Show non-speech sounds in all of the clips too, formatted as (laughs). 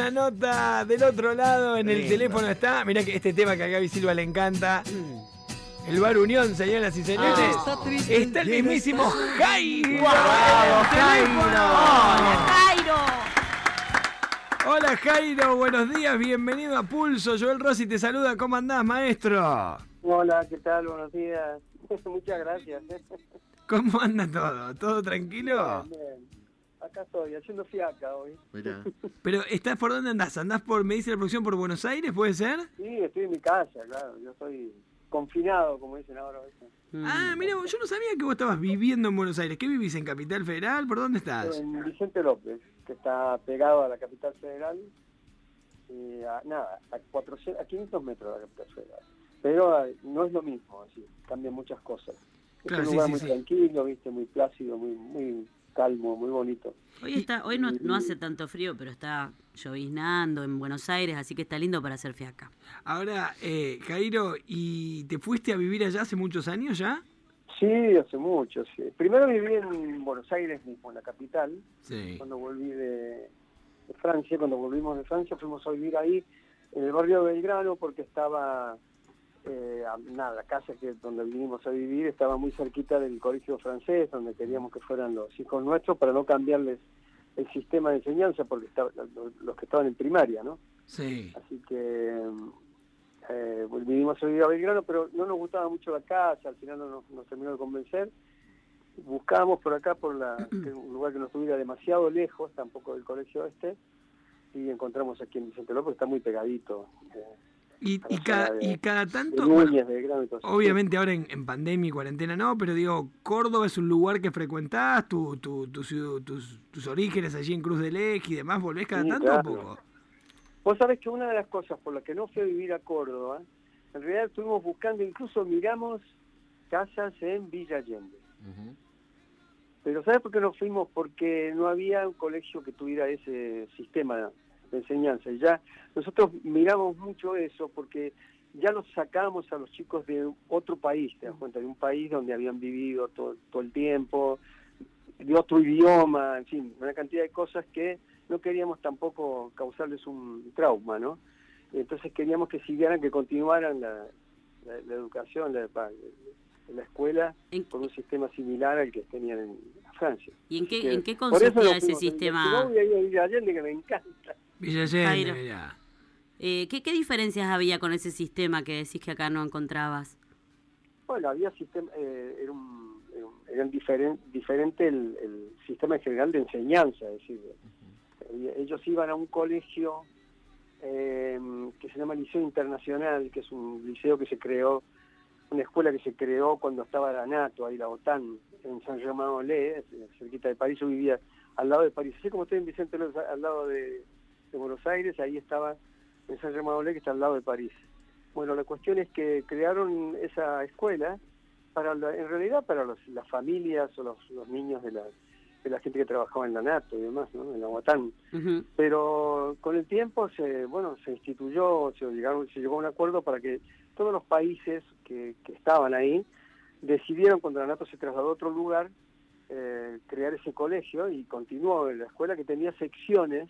una nota del otro lado. En el teléfono está. Mirá que este tema que a Gaby Silva le encanta. El Bar Unión, señoras y señores. Ah. está el mismísimo Jairo. ¡Bravo, En el teléfono. Jairo! Jairo. Hola Jairo, buenos días, bienvenido a Pulso. Joel Rossi te saluda, ¿cómo andás, maestro? Hola, ¿qué tal? Buenos días. (laughs) Muchas gracias. ¿Cómo anda todo? ¿Todo tranquilo? Bien, bien. Acá estoy, haciendo fiaca hoy. Mirá. (laughs) Pero, ¿estás por dónde andás? ¿Andás por, me dice la producción, por Buenos Aires, puede ser? Sí, estoy en mi casa, claro. Yo soy confinado, como dicen ahora. ¿viste? Ah, mira, yo no sabía que vos estabas viviendo en Buenos Aires. ¿Qué vivís en Capital Federal? ¿Por dónde estás? En Vicente López, que está pegado a la capital federal. Y a, nada, a, 400, a 500 metros de la capital federal. Pero eh, no es lo mismo, así, cambian muchas cosas. Es Claro, un sí, lugar sí, muy sí. tranquilo, viste, muy plácido, muy, muy calmo, muy bonito. Hoy está, hoy no, no hace tanto frío, pero está lloviznando en Buenos Aires, así que está lindo para hacer fiaca. Ahora, eh, Jairo, ¿y te fuiste a vivir allá hace muchos años ya? Sí, hace mucho, sí. Primero viví en Buenos Aires mismo, en la capital. Sí. Cuando volví de, de Francia, cuando volvimos de Francia, fuimos a vivir ahí, en el barrio de Belgrano, porque estaba, eh, nada, la casa que donde vinimos a vivir estaba muy cerquita del colegio francés, donde queríamos que fueran los hijos nuestros, para no cambiarles el sistema de enseñanza, porque estaba, los, los que estaban en primaria, ¿no? Sí. Así que eh, vinimos a vivir a Belgrano, pero no nos gustaba mucho la casa, al final no nos, nos terminó de convencer. Buscábamos por acá, por la, (clears throat) que un lugar que no estuviera demasiado lejos, tampoco del colegio este, y encontramos aquí en Vicente López, está muy pegadito. eh, Y, y, cada, de- y cada de tanto, bueno, Núñez, todo eso. obviamente ahora en, en pandemia y cuarentena no, pero digo, Córdoba es un lugar que frecuentás, tu, tu, tu ciudad- tus, tus orígenes allí en Cruz del Eje y demás, ¿volvés cada Sí, tanto claro. o poco? Vos sabés que una de las cosas por las que no fui a vivir a Córdoba, en realidad estuvimos buscando, incluso miramos casas en Villa Allende. Pero ¿sabes por qué no fuimos? Porque no había un colegio que tuviera ese sistema de enseñanza. Y ya nosotros miramos mucho eso porque ya los sacamos a los chicos de otro país, te das cuenta, de un país donde habían vivido todo, todo el tiempo, de otro idioma, en fin, una cantidad de cosas que no queríamos tampoco causarles un trauma, ¿no? Entonces queríamos que siguieran, que continuaran la, la- la educación, la, la- la escuela, ¿En- con un sistema similar al que tenían en Francia. ¿Y en qué- que en qué consistía ese sistema? Voy a ir a Allende, que me encanta. Villa Allende, Jairo. mirá. Eh, ¿qué, ¿Qué diferencias había con ese sistema que decís que acá no encontrabas? Bueno, había sistema, eh, era un, era un- era diferen- diferente el, el sistema en general de enseñanza, es decir, eh, ellos iban a un colegio eh, que se llama Liceo Internacional, que es un liceo que se creó, una escuela que se creó cuando estaba la NATO, ahí la OTAN, en San Germain-en-Laye, cerquita de París, yo vivía al lado de París, así como estoy en Vicente López, al lado de, de Buenos Aires, ahí estaba en San Germain-en-Laye, que está al lado de París. Bueno, la cuestión es que crearon esa escuela para la- en realidad para los- las familias o los, los niños de la, de la gente que trabajaba en la NATO y demás, ¿no? en la OTAN. Pero con el tiempo se bueno se instituyó, se, llegaron, se llegó a un acuerdo para que todos los países que, que estaban ahí decidieron cuando la NATO se trasladó a otro lugar eh, crear ese colegio y continuó en la escuela que tenía secciones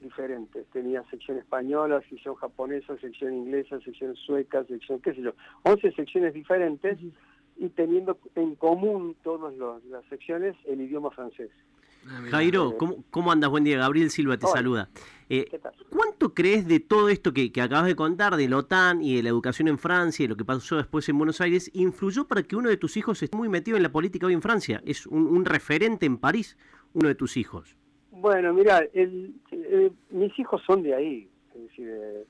diferentes. Tenía sección española, sección japonesa, sección inglesa, sección sueca, sección, qué sé yo, 11 secciones diferentes y teniendo en común todas las secciones el idioma francés. Ah. Jairo, ¿cómo, ¿cómo andas? Buen día, Gabriel Silva te Hola. saluda. Eh, ¿Qué tal? ¿Cuánto crees de todo esto que, que acabas de contar, de la OTAN y de la educación en Francia y lo que pasó después en Buenos Aires, influyó para que uno de tus hijos esté muy metido en la política hoy en Francia? Es un, un referente en París, uno de tus hijos. Bueno, mira, el, eh, mis hijos son de ahí. Es decir, eh,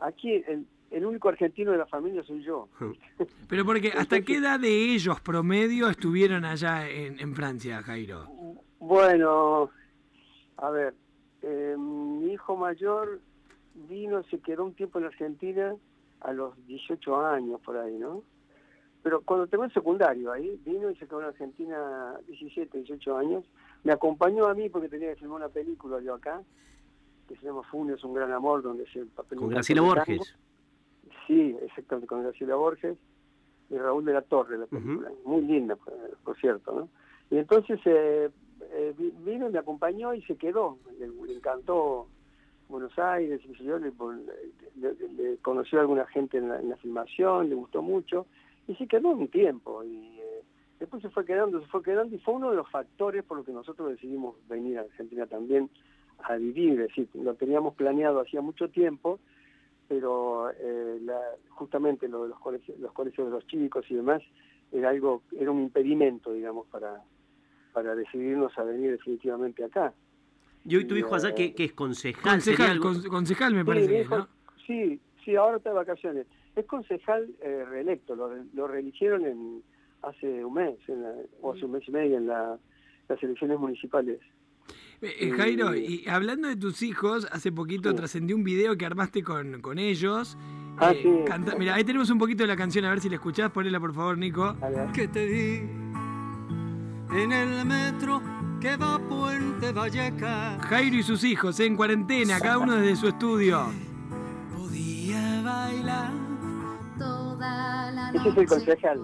aquí el, el único argentino de la familia soy yo. (laughs) Pero porque, ¿hasta qué edad de ellos promedio estuvieron allá en, en Francia, Jairo? Bueno, a ver, eh, mi hijo mayor vino, se quedó un tiempo en Argentina a los 18 años por ahí, ¿no? Pero cuando tengo el secundario ahí, vino y se quedó en Argentina 17, 18 años. Me acompañó a mí porque tenía que filmar una película yo acá, que se llama Funes, un gran amor, donde es el papel Con Graciela. Borges. Sí, exactamente, con Graciela Borges y Raúl de la Torre, la película. Muy linda, por, por cierto, ¿no? Y entonces eh, eh, vi- vino y me acompañó y se quedó. Le, le encantó Buenos Buenos Aires, y yo le, le- le conoció a alguna gente en la, en la filmación, le gustó mucho, y se quedó un tiempo, y eh, después se fue quedando, se fue quedando, y fue uno de los factores por los que nosotros decidimos venir a Argentina también a vivir, es decir, lo teníamos planeado hacía mucho tiempo, pero eh, la- justamente lo de los colegios, los colegios de los chicos y demás era algo, era un impedimento, digamos, para, para decidirnos a venir definitivamente acá. Y hoy tu hijo allá, Eh, que, que es concejal, sería Concejal, algo- concejal me Sí, parece hijo- ¿no? sí, sí, ahora está de vacaciones. Es concejal eh, reelecto, lo, lo reeligieron en, hace un mes, en la- o hace un mes y medio en la- las elecciones municipales. Eh, eh, Jairo, y hablando de tus hijos, hace poquito Sí. trascendió un video que armaste con, con ellos. Ah, Eh, sí. canta- Mira, ahí tenemos un poquito de la canción, a ver si la escuchás, ponela por favor, Nico. Que te vi en el metro que va a Puente Vallecas. Jairo y sus hijos, eh, en cuarentena, cada uno desde su estudio. Ese es el concejal.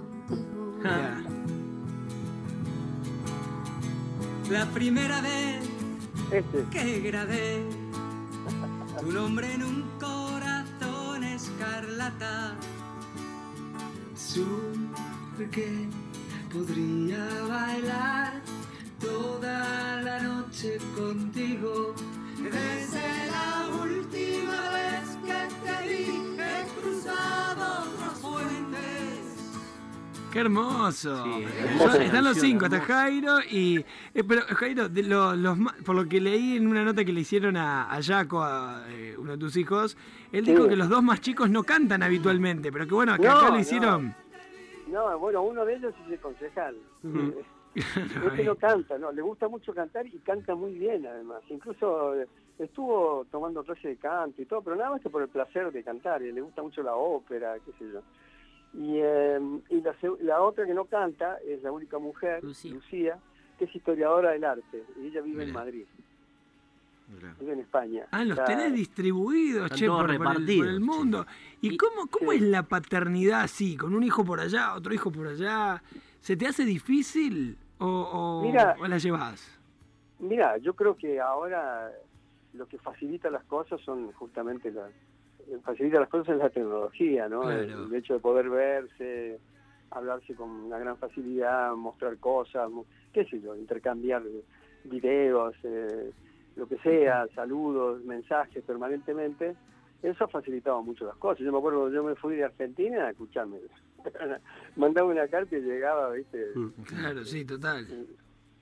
la primera vez Este, que grabé tu nombre en un corazón escarlata. Que podría bailar toda la noche contigo. Desde la última vez que te vi, he cruzado. Qué hermoso. Sí, están los cinco, está. Jairo y... eh, pero Jairo, de lo- los, por lo que leí en una nota que le hicieron a, a Jaco, a eh, uno de tus hijos, él Sí. dijo que los dos más chicos no cantan habitualmente, pero que bueno, que No, acá lo hicieron. no, bueno, uno de ellos es el concejal. Ujú. Eh, (laughs) Este no canta, no, le gusta mucho cantar y canta muy bien además. Incluso estuvo tomando clases de canto y todo, pero nada más que por el placer de cantar, y le gusta mucho la ópera, qué sé yo. Y, eh, y la, la otra que no canta es la única mujer, Lucía. Lucía, que es historiadora del arte, y ella vive en Mirá. Madrid, Mirá. vive en España. Ah, los Está- tenés distribuidos, Están che, por, por el, por el repartidos, mundo. ¿Y, Y- cómo, cómo Sí. es la paternidad así? ¿Con un hijo por allá, otro hijo por allá? ¿Se te hace difícil o, o, Mira. o la llevas? Mira, yo creo que ahora lo que facilita las cosas son justamente las facilita las cosas es la tecnología, ¿no? Claro. El, el hecho de poder verse, hablarse con una gran facilidad, mostrar cosas, qué sé yo, intercambiar videos, eh, lo que sea, saludos, mensajes permanentemente. Eso ha facilitado mucho las cosas. Yo me acuerdo, yo me fui de Argentina, escuchame, (laughs) mandaba una carta y llegaba, ¿viste? Claro, sí, total.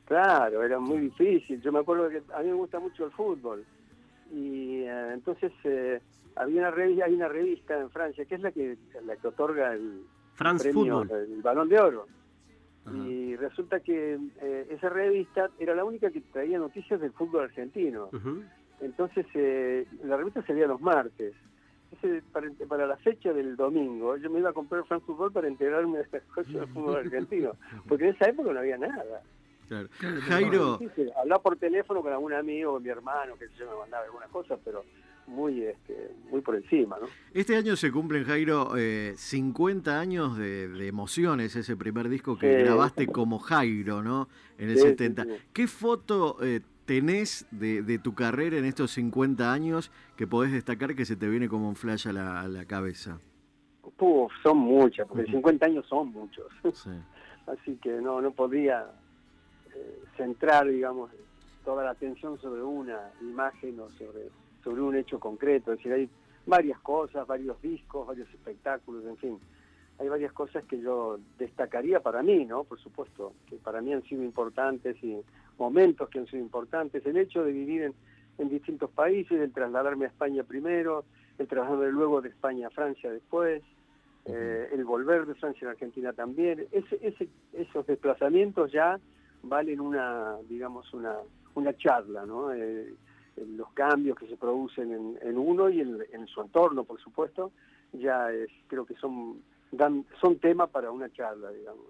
Claro, era muy difícil. Yo me acuerdo que a mí me gusta mucho el fútbol. Y eh, entonces eh, había una revista, hay una revista en Francia que es la que la que otorga el France premio, Football. el Balón de Oro. Ajá. Y resulta que eh, esa revista era la única que traía noticias del fútbol argentino. Entonces eh, la revista salía los martes. Entonces, para, para la fecha del domingo, yo me iba a comprar France Football para enterarme de las cosas del fútbol argentino. (laughs) Porque en esa época no había nada. Claro. Claro, Jairo, Hablar por teléfono con algún amigo, con mi hermano, que yo me mandaba algunas cosas, pero muy este, muy por encima, ¿no? este año se cumplen, Jairo, eh, 50 años de, de emociones, ese primer disco que grabaste como Jairo, ¿no? En el Sí, sí, 70. sí. ¿Qué foto eh, tenés de, de tu carrera en estos 50 años que podés destacar que se te viene como un flash a la, a la cabeza? Puf, son muchas, porque Ujú. 50 años son muchos. (laughs) Sí. Así que no, no podría eh, centrar, digamos, toda la atención sobre una imagen o sobre, sobre un hecho concreto. Es decir, hay varias cosas, varios discos, varios espectáculos, en fin. Hay varias cosas que yo destacaría para mí, ¿no? Por supuesto, que para mí han sido importantes y momentos que han sido importantes. El hecho de vivir en, en distintos países, el trasladarme a España primero, el trasladarme luego de España a Francia después, eh, el volver de Francia a Argentina también. Ese, ese, esos desplazamientos ya valen una, digamos, una, una charla, ¿no? Eh, los cambios que se producen en, en uno y en, en su entorno, por supuesto, ya es, creo que son dan, son tema para una charla, digamos.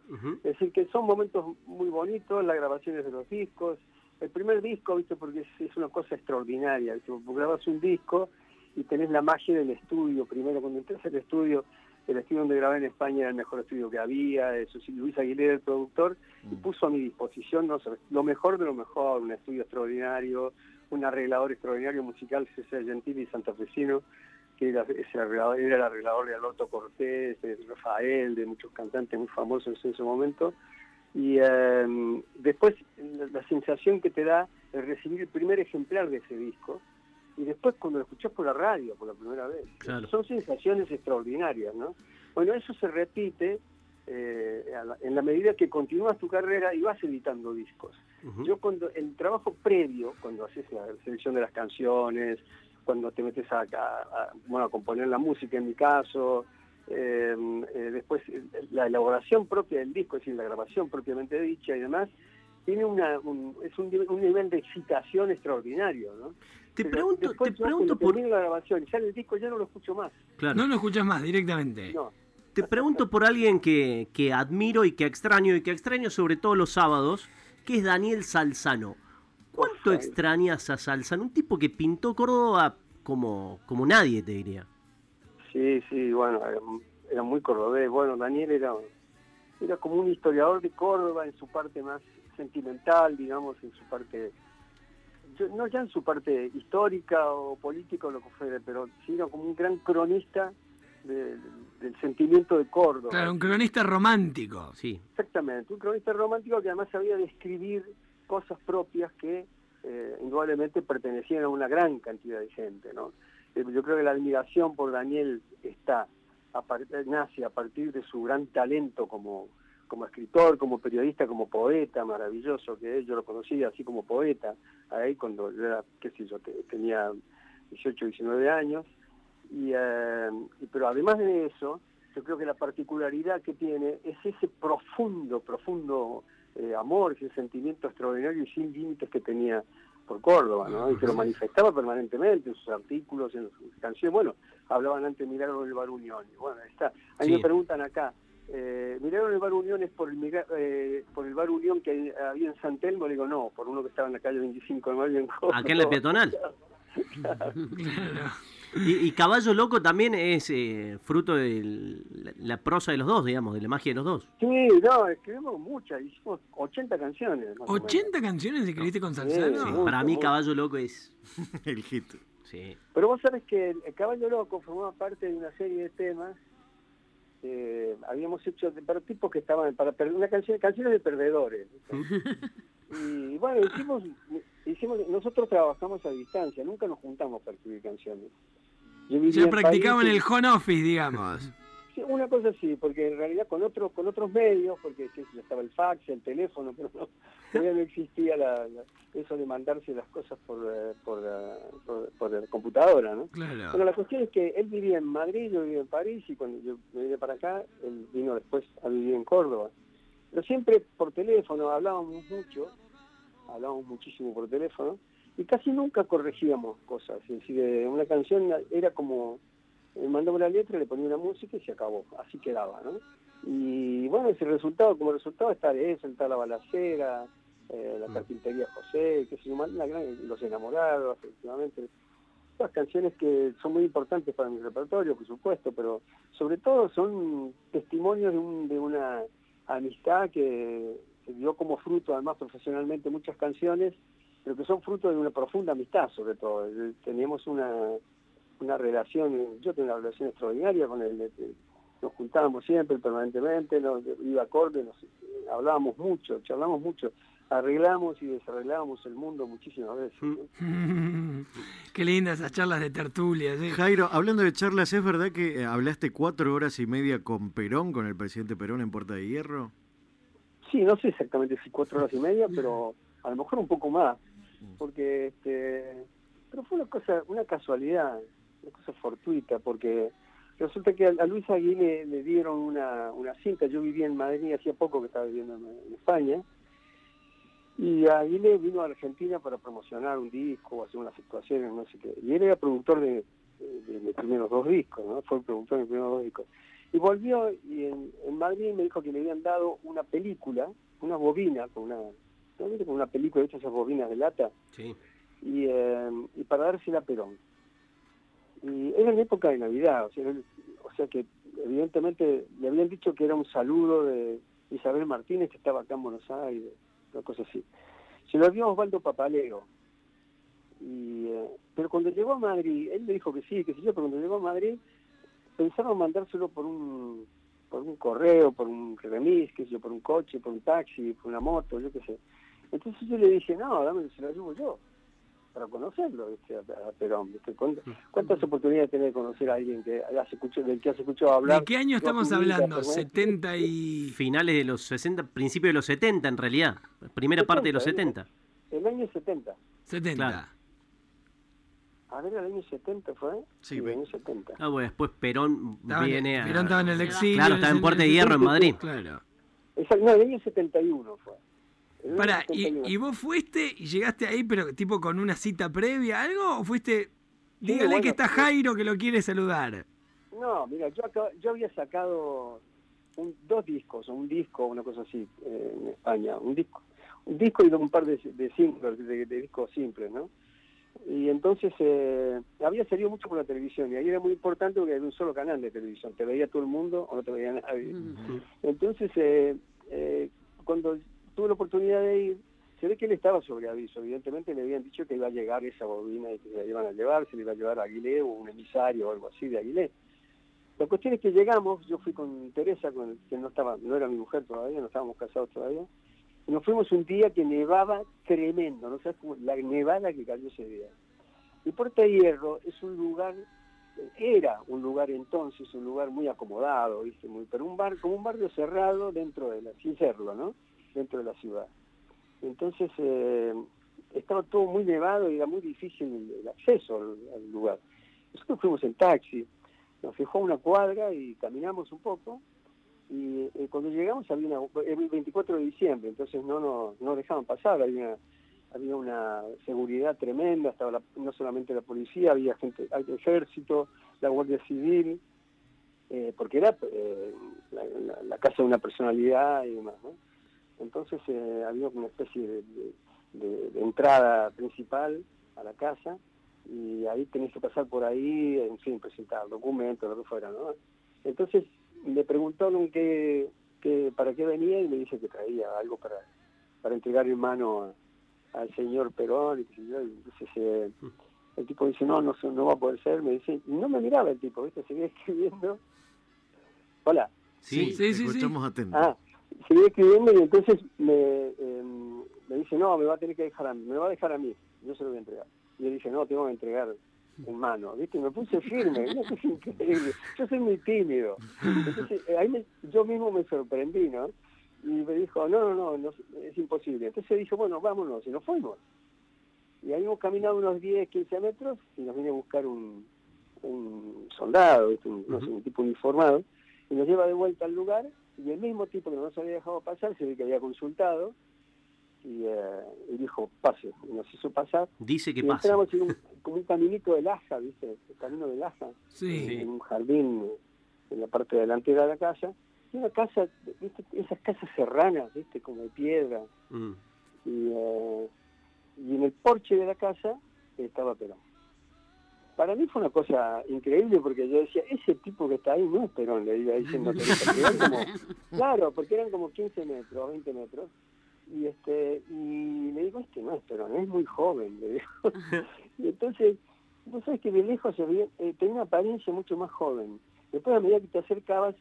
Es decir, que son momentos muy bonitos, las grabaciones de los discos. El primer disco, ¿viste? Porque es, es una cosa extraordinaria. ¿viste? Grabas un disco y tenés la magia del estudio. Primero, cuando entras al estudio, el estudio donde grabé en España era el mejor estudio que había. Eso sí, Luis Aguilera, el productor, y puso a mi disposición no sé, lo mejor de lo mejor, un estudio extraordinario, un arreglador extraordinario musical, César Gentili Santafesino, que era, ese arreglador, era el arreglador de Alberto Cortés, de Rafael, de muchos cantantes muy famosos en ese momento. Y eh, después la, la sensación que te da el recibir el primer ejemplar de ese disco, y después cuando lo escuchás por la radio por la primera vez. Claro. Son sensaciones extraordinarias, ¿no? Bueno, eso se repite eh, la- en la medida que continúas tu carrera y vas editando discos. Yo cuando el trabajo previo, cuando haces la selección de las canciones, cuando te metes a, a- a- bueno, a componer la música en mi caso, eh, eh, después la elaboración propia del disco, es decir, la grabación propiamente dicha y demás, tiene una, un, es un, nivel- un nivel de excitación extraordinario, ¿no? Te Pero pregunto, te pregunto por, la grabación y sale el disco ya no lo escucho más. claro. No lo escuchas más directamente. No. Te pregunto por alguien que, que admiro y que extraño, y que extraño sobre todo los sábados, que es Daniel Salzano. ¿Cuánto extrañas a Salzano? Un tipo que pintó Córdoba como, como nadie, te diría. Sí, sí, bueno, era, era muy cordobés. Bueno, Daniel era, era como un historiador de Córdoba en su parte más sentimental, digamos, en su parte, yo- no ya en su parte histórica o política o lo que fuera, pero sí era como un gran cronista de- del sentimiento de Córdoba. Claro, un cronista romántico. Sí. Exactamente, un cronista romántico que además sabía describir cosas propias que eh, indudablemente pertenecían a una gran cantidad de gente, ¿no? Eh, Yo creo que la admiración por Daniel está a nace a partir de su gran talento como, como escritor, como periodista, como poeta maravilloso que es. Yo lo conocí así como poeta ahí cuando yo era, qué sé yo, te- tenía 18, 19 años. Y, eh, y- pero además de eso, yo creo que la particularidad que tiene es ese profundo, profundo eh, amor, ese sentimiento extraordinario y sin límites que tenía por Córdoba, ¿no? Y que lo manifestaba permanentemente en sus artículos, en sus canciones. Bueno, hablaban antes de Milagro en el Bar Unión. Y bueno, ahí está. A mí Sí. me preguntan acá, eh, Milagro en el Bar Unión es por el, eh, por el Bar Unión que había en San Telmo. Le digo, no, por uno que estaba en la calle 25 de mayo en Córdoba. Acá en la peatonal. (laughs) (laughs) (laughs) Claro. Y, y Caballo Loco también es eh, fruto de la, la prosa de los dos, digamos, de la magia de los dos. Sí, no, escribimos muchas, hicimos 80 canciones. más o menos. ¿80 canciones escribiste con Salzano? Sí. Sí, mucho, para mí mucho. Caballo Loco es... (laughs) El hit. Sí. Pero vos sabés que el, el Caballo Loco formaba parte de una serie de temas que habíamos hecho de- para tipos que estaban para una canción canciones de perdedores (laughs) y bueno hicimos hicimos nosotros trabajamos a distancia nunca nos juntamos para escribir canciones Yo vivía Ya en el home office, digamos. (laughs) sí, una cosa sí porque en realidad con otros con otros medios porque yo, estaba el fax el teléfono (laughs) pero no, todavía no existía la- la- eso de mandarse las cosas por eh, por, eh, por, por la computadora no bueno, Claro. la cuestión es que él vivía en Madrid, yo vivía en París, y cuando yo me vine para acá, él vino después a vivir en Córdoba. Pero siempre por teléfono, hablábamos mucho, hablábamos muchísimo por teléfono, y casi nunca corregíamos cosas. Es decir, eh, una canción era como, eh, mandaba la letra, le ponía una música y se acabó, así quedaba, ¿no? Y bueno, ese resultado, como resultado está eso, está la balacera, eh, la carpintería José, que se llama Los enamorados, efectivamente todas canciones que son muy importantes para mi repertorio, por supuesto, pero sobre todo son testimonios de, un- de una amistad que se dio como fruto, además profesionalmente, muchas canciones, pero que son fruto de una profunda amistad, sobre todo. Eh, Teníamos una, una relación, yo tengo una relación extraordinaria con él, eh, nos juntábamos siempre, permanentemente, nos, iba acorde, nos, hablábamos mucho, charlamos mucho, arreglamos y desarreglábamos el mundo muchísimas veces. ¿no? (laughs) Qué lindas esas charlas de tertulias. ¿eh? Jairo, hablando de charlas, ¿es verdad que eh, hablaste cuatro horas y media con Perón, con el presidente Perón en Puerta de Hierro? Sí, no sé exactamente si cuatro horas y media, pero a lo mejor un poco más, porque este, pero fue una cosa, una casualidad, una cosa fortuita, porque resulta que a, Luis Agui le, dieron una, una cinta, yo vivía en Madrid hacía poco que estaba viviendo en, España, y Aguile vino a Argentina para promocionar un disco o hacer unas actuaciones, no sé qué, y él era productor de, de, de mis primeros dos discos, ¿no? Fue el productor de mis primeros dos discos. Y volvió y en, en Madrid me dijo que le habían dado una película, una bobina, con una, con una película hecha esas bobinas de lata, Sí. y, eh, y para dársela a Perón. Y era en época de Navidad, o sea, él- o sea que evidentemente le habían dicho que era un saludo de Isabel Martínez que estaba acá en Buenos Aires, una cosa así. Se lo dio Osvaldo Papaleo. Y, eh, pero cuando llegó a Madrid, él me dijo que sí, que sí yo, pero cuando llegó a Madrid pensaron mandárselo por un por un correo, por un remis, sé yo, por un coche, por un taxi, por una moto, yo qué sé. Entonces yo le dije, no, dame, se lo llevo yo, para conocerlo, ¿viste? a, a Perón. ¿viste? ¿Cuántas, cuántas oportunidades tiene de conocer a alguien que has escuchado, del que has escuchado hablar? ¿De qué año estamos hablando? Perón? 70 y... Finales de los 60, principios de los 70 en realidad. Primera parte de los 70. El año 70. 70. Claro. A ver, el año 70 fue. Sí, el año 70. Ah, bueno, después Perón Estaba en- viene a... Perón estaba en el exilio. Claro, estaba en Puerta de Hierro en Madrid. Claro. Esa- no, el año 71 fue. Pará, y, 71. y vos fuiste y llegaste ahí, pero tipo con una cita previa, algo? ¿O fuiste.? Dígale bueno, que está. Jairo que lo quiere saludar. No, mira, yo, acá- yo había sacado un- dos discos, un disco, una cosa así, eh, en España. Un disco un disco y un par de, de singles, de, de discos simples, ¿no? Y entonces eh, había salido mucho por la televisión y ahí era muy importante porque era un solo canal de televisión. Te veía todo el mundo o no te veía nadie. Entonces, eh, eh, cuando tuve la oportunidad de ir, se ve que él estaba sobre aviso. Evidentemente le habían dicho que iba a llegar esa bobina y que la iban a llevar, se le iba a llevar a Aguilé o un emisario o algo así de Aguilé. La cuestión es que llegamos, yo fui con Teresa, con que no estaba, no era mi mujer todavía, no estábamos casados todavía, y nos fuimos un día que nevaba tremendo, no sabes cómo- la nevada que cayó ese día. Y Puerta Hierro es un lugar, era un lugar entonces, un lugar muy acomodado, ¿viste? Muy, pero un bar, como un barrio cerrado dentro de la, sin serlo, ¿no? Dentro de la ciudad. Entonces eh, estaba todo muy nevado y era muy difícil el, acceso al, lugar. Nosotros fuimos en taxi, nos fijó una cuadra y caminamos un poco y eh, cuando llegamos había una, el 24 de diciembre, entonces no nos no dejaban pasar, había una, había una seguridad tremenda, estaba la- no solamente la policía, había gente, el ejército, la Guardia Civil, eh, porque era eh, la, la- la casa de una personalidad y demás, ¿no? Entonces eh, había una especie de, de- de- de entrada principal a la casa y ahí tenés que pasar por ahí, en fin, presentar documentos, lo que fuera, ¿no? Entonces le preguntaron qué, qué, para qué venía y me dice que traía algo para, para entregar en mano a- al señor Perón y qué sé yo, y entonces eh, el tipo dice, no, no, se- no va a poder ser, me dice, y no me miraba el tipo, ¿viste? (laughs) Seguía escribiendo. Hola. Sí, Sí, sí, sí. escuchamos atentos. Ah, seguí escribiendo y entonces me, em, me dice, no, me va a tener que dejar a mí, me va a dejar a mí, yo se lo voy a entregar. Y yo dije, no, tengo que entregar en mano, ¿viste? Me puse firme, (laughs) una cosa increíble. Yo soy muy tímido. Entonces, eh, ahí me- yo mismo me sorprendí, ¿no? Y me dijo, no, no, no, es imposible. Entonces dijo, bueno, vámonos, y nos fuimos. Y ahí hemos caminado unos 10, 15 metros y nos viene a buscar un, un soldado. Un, no sé, un tipo uniformado, y nos lleva de vuelta al lugar y el mismo tipo que no nos había dejado pasar se ve que había consultado y, eh, y dijo pase y nos hizo pasar Dice que y pasa. entramos en un, como un caminito de laja viste el camino de laja Sí. en un jardín en la parte delantera de la casa y una casa viste esas casas serranas viste como de piedra Mm. y, eh, y en el porche de la casa estaba Perón. Para mí fue una cosa increíble porque yo decía, ese tipo que está ahí no es Perón, le iba diciendo a Teresa, porque eran como, (laughs) claro, porque eran como 15 metros, 20 metros, y este y le digo, este no es Perón, es muy joven, le digo. (laughs) y entonces, vos sabés que de lejos se veía, eh, tenía una apariencia mucho más joven. Después a medida que te acercabas,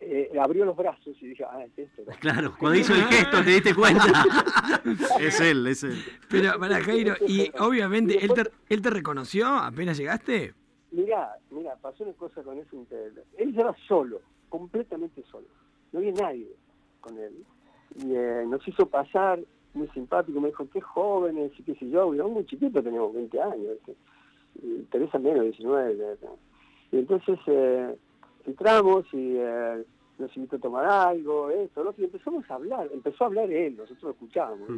eh, abrió los brazos y dije, ah, es Perón. Claro, cuando hizo el gesto te diste cuenta. (laughs) Es él, es él. Pero para Jairo, y obviamente, ¿él te, ¿él te reconoció apenas llegaste? Mirá, mirá, pasó una cosa con eso increíble. Él estaba solo, completamente solo. No había nadie con él. Y eh, nos hizo pasar, muy simpático, me dijo, qué jóvenes, y qué sé yo, y muy chiquitos, teníamos 20 años. Y Teresa menos, 19. ¿no? Y entonces eh, entramos y eh, nos invitó a tomar algo, esto, ¿no? y empezamos a hablar, empezó a hablar él, nosotros lo escuchábamos.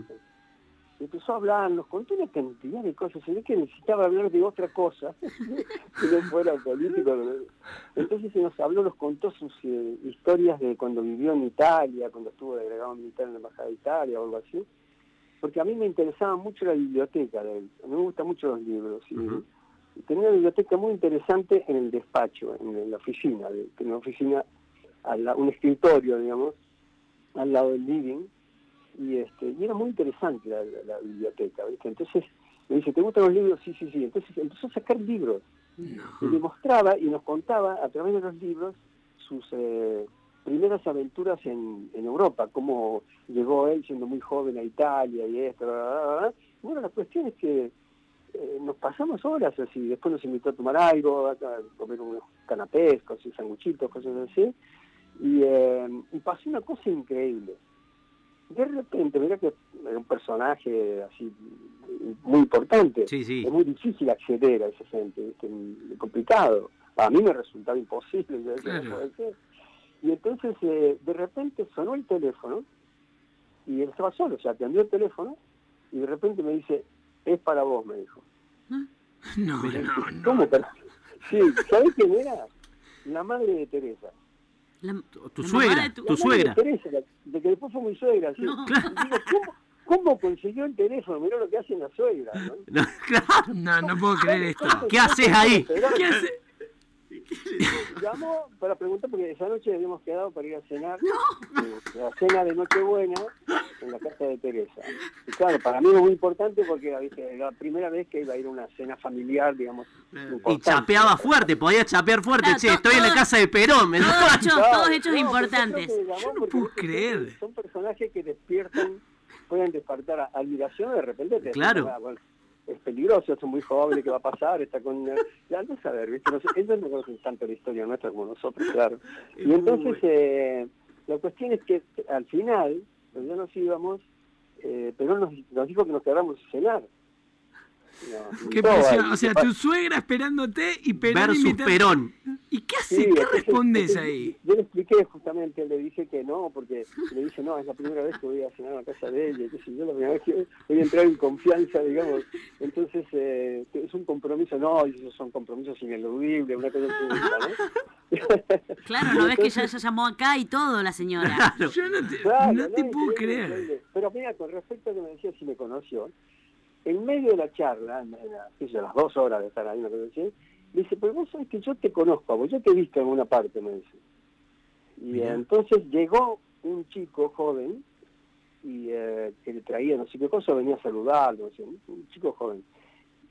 Y empezó a hablar, nos contó una cantidad de cosas, se ve que necesitaba hablar de otra cosa, (laughs) que no fuera político. Entonces se nos habló, nos contó sus eh, historias de cuando vivió en Italia, cuando estuvo de agregado militar en la Embajada de Italia o algo así, porque a mí me interesaba mucho la biblioteca de él, a mí me gustan mucho los libros. Y tenía una biblioteca muy interesante en el despacho, en la oficina, en una oficina, un escritorio, digamos, al lado del living, y este y era muy interesante la, la- la biblioteca ¿viste? entonces Me dice, ¿te gustan los libros? Sí, sí, sí. Entonces empezó a sacar libros. Y le mostraba y nos contaba a través de los libros sus eh, primeras aventuras en, en Europa, cómo llegó él siendo muy joven a Italia y esto. bla, bla, bla. Bueno, la cuestión es que eh, nos pasamos horas así, después nos invitó a tomar algo, a, comer unos canapés, cosas, sanguchitos, cosas así, y, eh, y pasó una cosa increíble. De repente, mira que era un personaje así muy importante, Sí, sí. es muy difícil acceder a esa gente, muy complicado. A mí me resultaba imposible, yo decía, Claro. "No puede ser". y entonces eh, de repente sonó el teléfono, y él estaba solo, o sea, atendió el teléfono, y de repente me dice, es para vos, me dijo. No, no, no. ¿Cómo? para- Sí, ¿sabés quién era? La madre de Teresa. La- Tu la suegra, de tu- tu La madre suegra. De, Teresa, de que después fue mi suegra. ¿sí? No. Digo, ¿cómo, ¿cómo consiguió el teléfono? Mirá lo que hacen las suegras. ¿no? (laughs) No, claro. No, no puedo creer esto. ¿Qué haces ahí? ¿Qué hace? (laughs) Llamó para preguntar, porque esa noche habíamos quedado para ir a cenar, eh, la cena de Nochebuena en la casa de Teresa. Y claro, para mí es muy importante porque ¿viste? era la primera vez que iba a ir a una cena familiar, digamos. Y chapeaba fuerte, podía chapear fuerte. Claro, che, to- estoy en la casa de Perón. ¿me Todos hechos, Claro, todos hechos no, importantes. yo no puedo creer. Son personajes que despiertan, pueden despertar admiración de repente. te Claro. dicen, "Ah, bueno, es peligroso, son muy jóvenes, ¿qué va a pasar? Está con... Ya no saber, ¿viste? No sé, ellos no conocen tanto la historia nuestra como nosotros, claro. (laughs) Y entonces, eh, la cuestión es que al final, ya nos íbamos, eh, Perón nos, nos dijo que nos quedáramos a cenar. Nos Qué presión. O sea, tu suegra esperándote y Perón Versus invitando- Perón. ¿Y qué Sí, hace? ¿Qué entonces, respondes ahí? Yo le expliqué justamente, le dije que no, porque le dije, no, es la primera vez que voy a cenar a la casa de ella, qué sé yo, la primera vez que voy a entrar en confianza, digamos. Entonces, eh, es un compromiso, no, y esos son compromisos ineludibles, una cosa así, ¿no? (laughs) Claro, ¿no ves que ya, ya llamó acá y todo la señora? Yo no te, Claro, no te puedo creer. Pero mira, con respecto a que me decía si me conoció, en medio de la charla, en las dos horas de estar ahí, me dice, pero vos sabés que yo te conozco, a vos, yo te he visto en una parte, me dice. Y entonces llegó un chico joven, y eh, que le traía no sé qué cosa, venía a saludarlo, no sé, un- chico joven.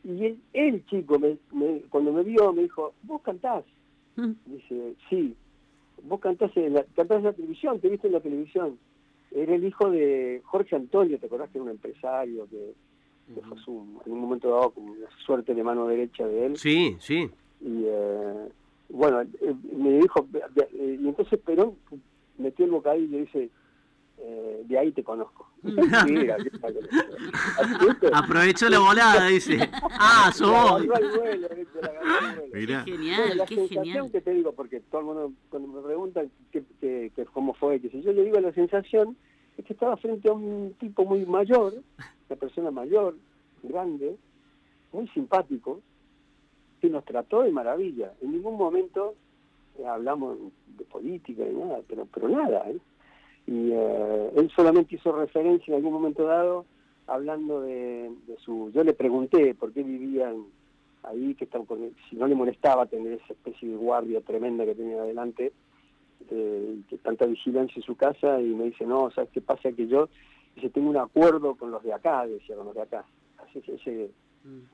Y el, el chico, me, me- cuando me vio, me dijo, vos cantás. Dice, sí, vos cantás en, la, cantás en la televisión, te viste en la televisión. Era el hijo de Jorge Antonio, ¿te acordás que era un empresario que, que fue su, en un momento dado como una suerte de mano derecha de él? Sí, sí. Y eh, bueno, eh, me dijo, eh, y entonces Perón metió el bocadillo y le dice, eh, de ahí te conozco. (laughs) Mira, qué. Aprovechó la volada, (laughs) dice. Ah, sos La. La. Mirá. Bueno, Genial, la qué sensación genial. que te digo, porque todo el mundo cuando me preguntan qué, qué- qué- cómo fue, que si yo le digo la sensación es que estaba frente a un tipo muy mayor, persona mayor, grande, muy simpático, que nos trató de maravilla. En ningún momento eh, hablamos de política ni nada, pero, pero nada. ¿eh? Y eh, él solamente hizo referencia en algún momento dado, hablando de, de su... Yo le pregunté por qué vivían ahí, que están con si no le molestaba tener esa especie de guardia tremenda que tenía adelante, eh, que tanta vigilancia en su casa, y me dice, no, ¿sabes qué pasa? Que yo dice, tengo un acuerdo con los de acá, decía, con los de acá. Así que ese,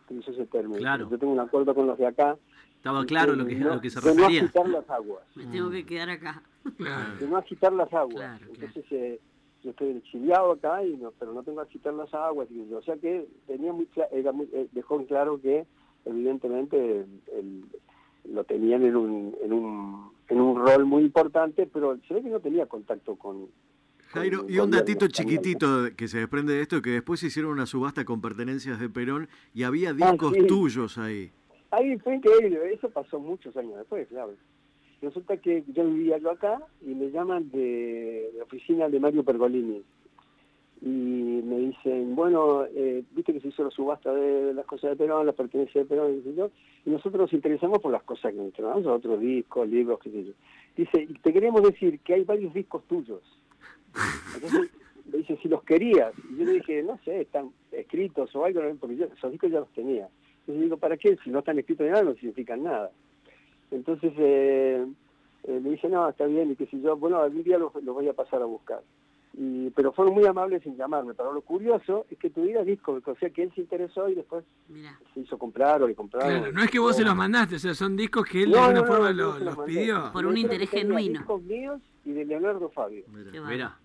utilizó ese término. Claro. Yo tengo un acuerdo con los de acá. Estaba claro lo que, no- lo que se de no refería. agitar las aguas. Me tengo que quedar acá. Claro. de no agitar las aguas. Claro, claro. Entonces, eh, yo estoy exiliado acá, y no, pero no tengo que agitar las aguas. Y, o sea que tenía muy cla- era muy, eh, dejó en claro que, evidentemente, el- lo tenían en un, en, un, en un rol muy importante, pero se ve que no tenía contacto con. Jairo, y un datito chiquitito que se desprende de esto, que después hicieron una subasta con pertenencias de Perón y había Ah, discos sí. tuyos ahí. Ahí fue increíble, eso pasó muchos años después, claro. Resulta que yo vivía yo acá y me llaman de la oficina de Mario Pergolini. Y me dicen, bueno, eh, viste que se hizo la subasta de las cosas de Perón, las pertenencias de Perón, sé yo, y nosotros nos interesamos por las cosas que nos interesamos, otros discos, libros, qué sé yo. Dice, y te queremos decir que hay varios discos tuyos. Entonces, me dice, si los querías. Y yo le dije, no sé, están escritos o algo, porque yo esos discos ya los tenía. Entonces digo, ¿para qué? Si no están escritos ni nada, no significan nada. Entonces eh, eh, me dice, no, está bien, y qué sé yo, bueno, algún día los, los voy a pasar a buscar. Y, pero fueron muy amables en llamarme. Pero lo curioso es que tuviera discos, o sea que él se interesó y después se hizo comprar o le compraron. Claro, no es que vos se los mandaste, o sea, son discos que él de alguna no, no, forma yo los pidió. Por un Yo interés que genuino. discos míos y de Leonardo Fabio. Mirá.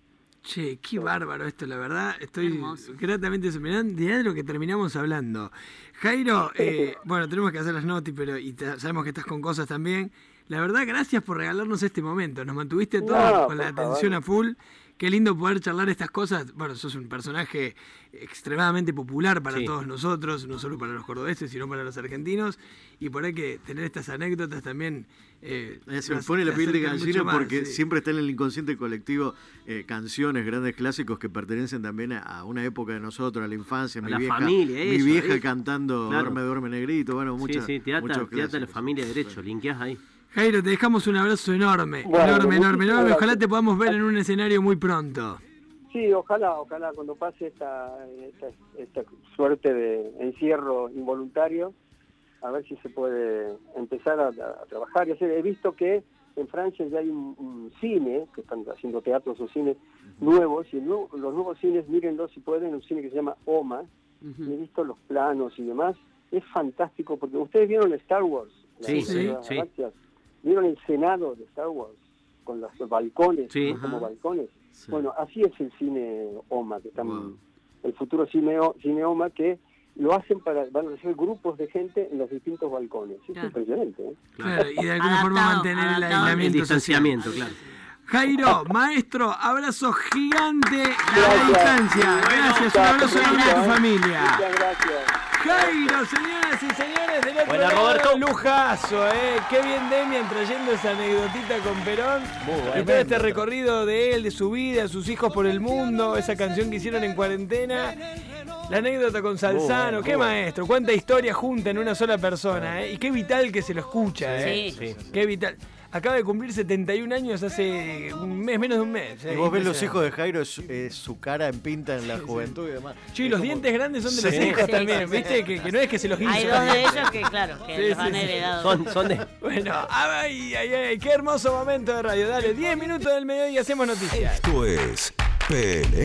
Che, qué bárbaro esto, la verdad. Estoy Hermoso. gratamente sorprendido. De lo que terminamos hablando. Jairo, (laughs) eh, bueno, tenemos que hacer las notis, pero y sabemos que estás con cosas también. La verdad, gracias por regalarnos este momento. Nos mantuviste No, todos con la favor. atención a full. Qué lindo poder charlar estas cosas. Bueno, sos un personaje extremadamente popular para Sí. todos nosotros, no solo para los cordobeses, sino para los argentinos. Y por ahí que tener estas anécdotas también. eh, Eh, Se me pone la piel de gallina más, porque sí. siempre está en el inconsciente colectivo eh, canciones, grandes clásicos que pertenecen también a, una época de nosotros, a la infancia. A mi la vieja, familia, mi eso, vieja ¿eh? cantando Claro. Duerme, duerme negrito. Bueno, muchas, sí, sí, te ata, muchos te ata la familia de derecho, linkeás ahí. Jairo, te dejamos un abrazo enorme, Bueno, enorme, enorme, enorme. Ojalá te podamos ver en un escenario muy pronto. Sí, ojalá, ojalá cuando pase esta, esta, esta suerte de encierro involuntario, a ver si se puede empezar a, a trabajar. y hacer. He visto que en Francia ya hay un, un cine, que están haciendo teatros o cines nuevos, y los nuevos cines, mírenlos si pueden, un cine que se llama OMA, y he visto los planos y demás. Es fantástico, porque ustedes vieron Star Wars, Sí, sí, sí. Vieron el Senado de Star Wars, con los balcones, Sí. como balcones. Sí. Bueno, así es el cine OMA, que están, Wow. el futuro cine, cine OMA, que lo hacen para, van a hacer grupos de gente en los distintos balcones. Es Claro. impresionante, ¿eh? Claro, y de alguna forma mantener el adaptado. El aislamiento social. distanciamiento, claro. Jairo, maestro, abrazo gigante a la Gracias. distancia. Gracias, un abrazo enorme a tu familia. Muchas gracias. Jairo, señoras y señores, otro Buena, Roberto. lujazo, ¿eh? Qué bien Demian trayendo esa anécdotita con Perón. Muy Y todo este recorrido de él, de su vida, sus hijos por el mundo, esa canción que hicieron en cuarentena. La anécdota con Salzano, qué maestro, cuánta historia junta en una sola persona, ¿eh? Y qué vital que se lo escucha, ¿eh? Sí. Qué vital. Acaba de cumplir 71 años hace un mes, menos de un mes. ¿eh? Y vos ves los hijos de Jairo, es, es su cara en pinta en la juventud y demás. Sí, los como- dientes grandes son de Sí. los hijos Sí, también, sí, sí. ¿viste? Que, que no es que se los hizo. Hay dos de ellos que, claro, que Sí, los sí, han sí. heredado. Son, son de... Bueno, ay, ay, ay, qué hermoso momento de radio. Dale, 10 minutos del mediodía y hacemos noticias. Esto es Pelea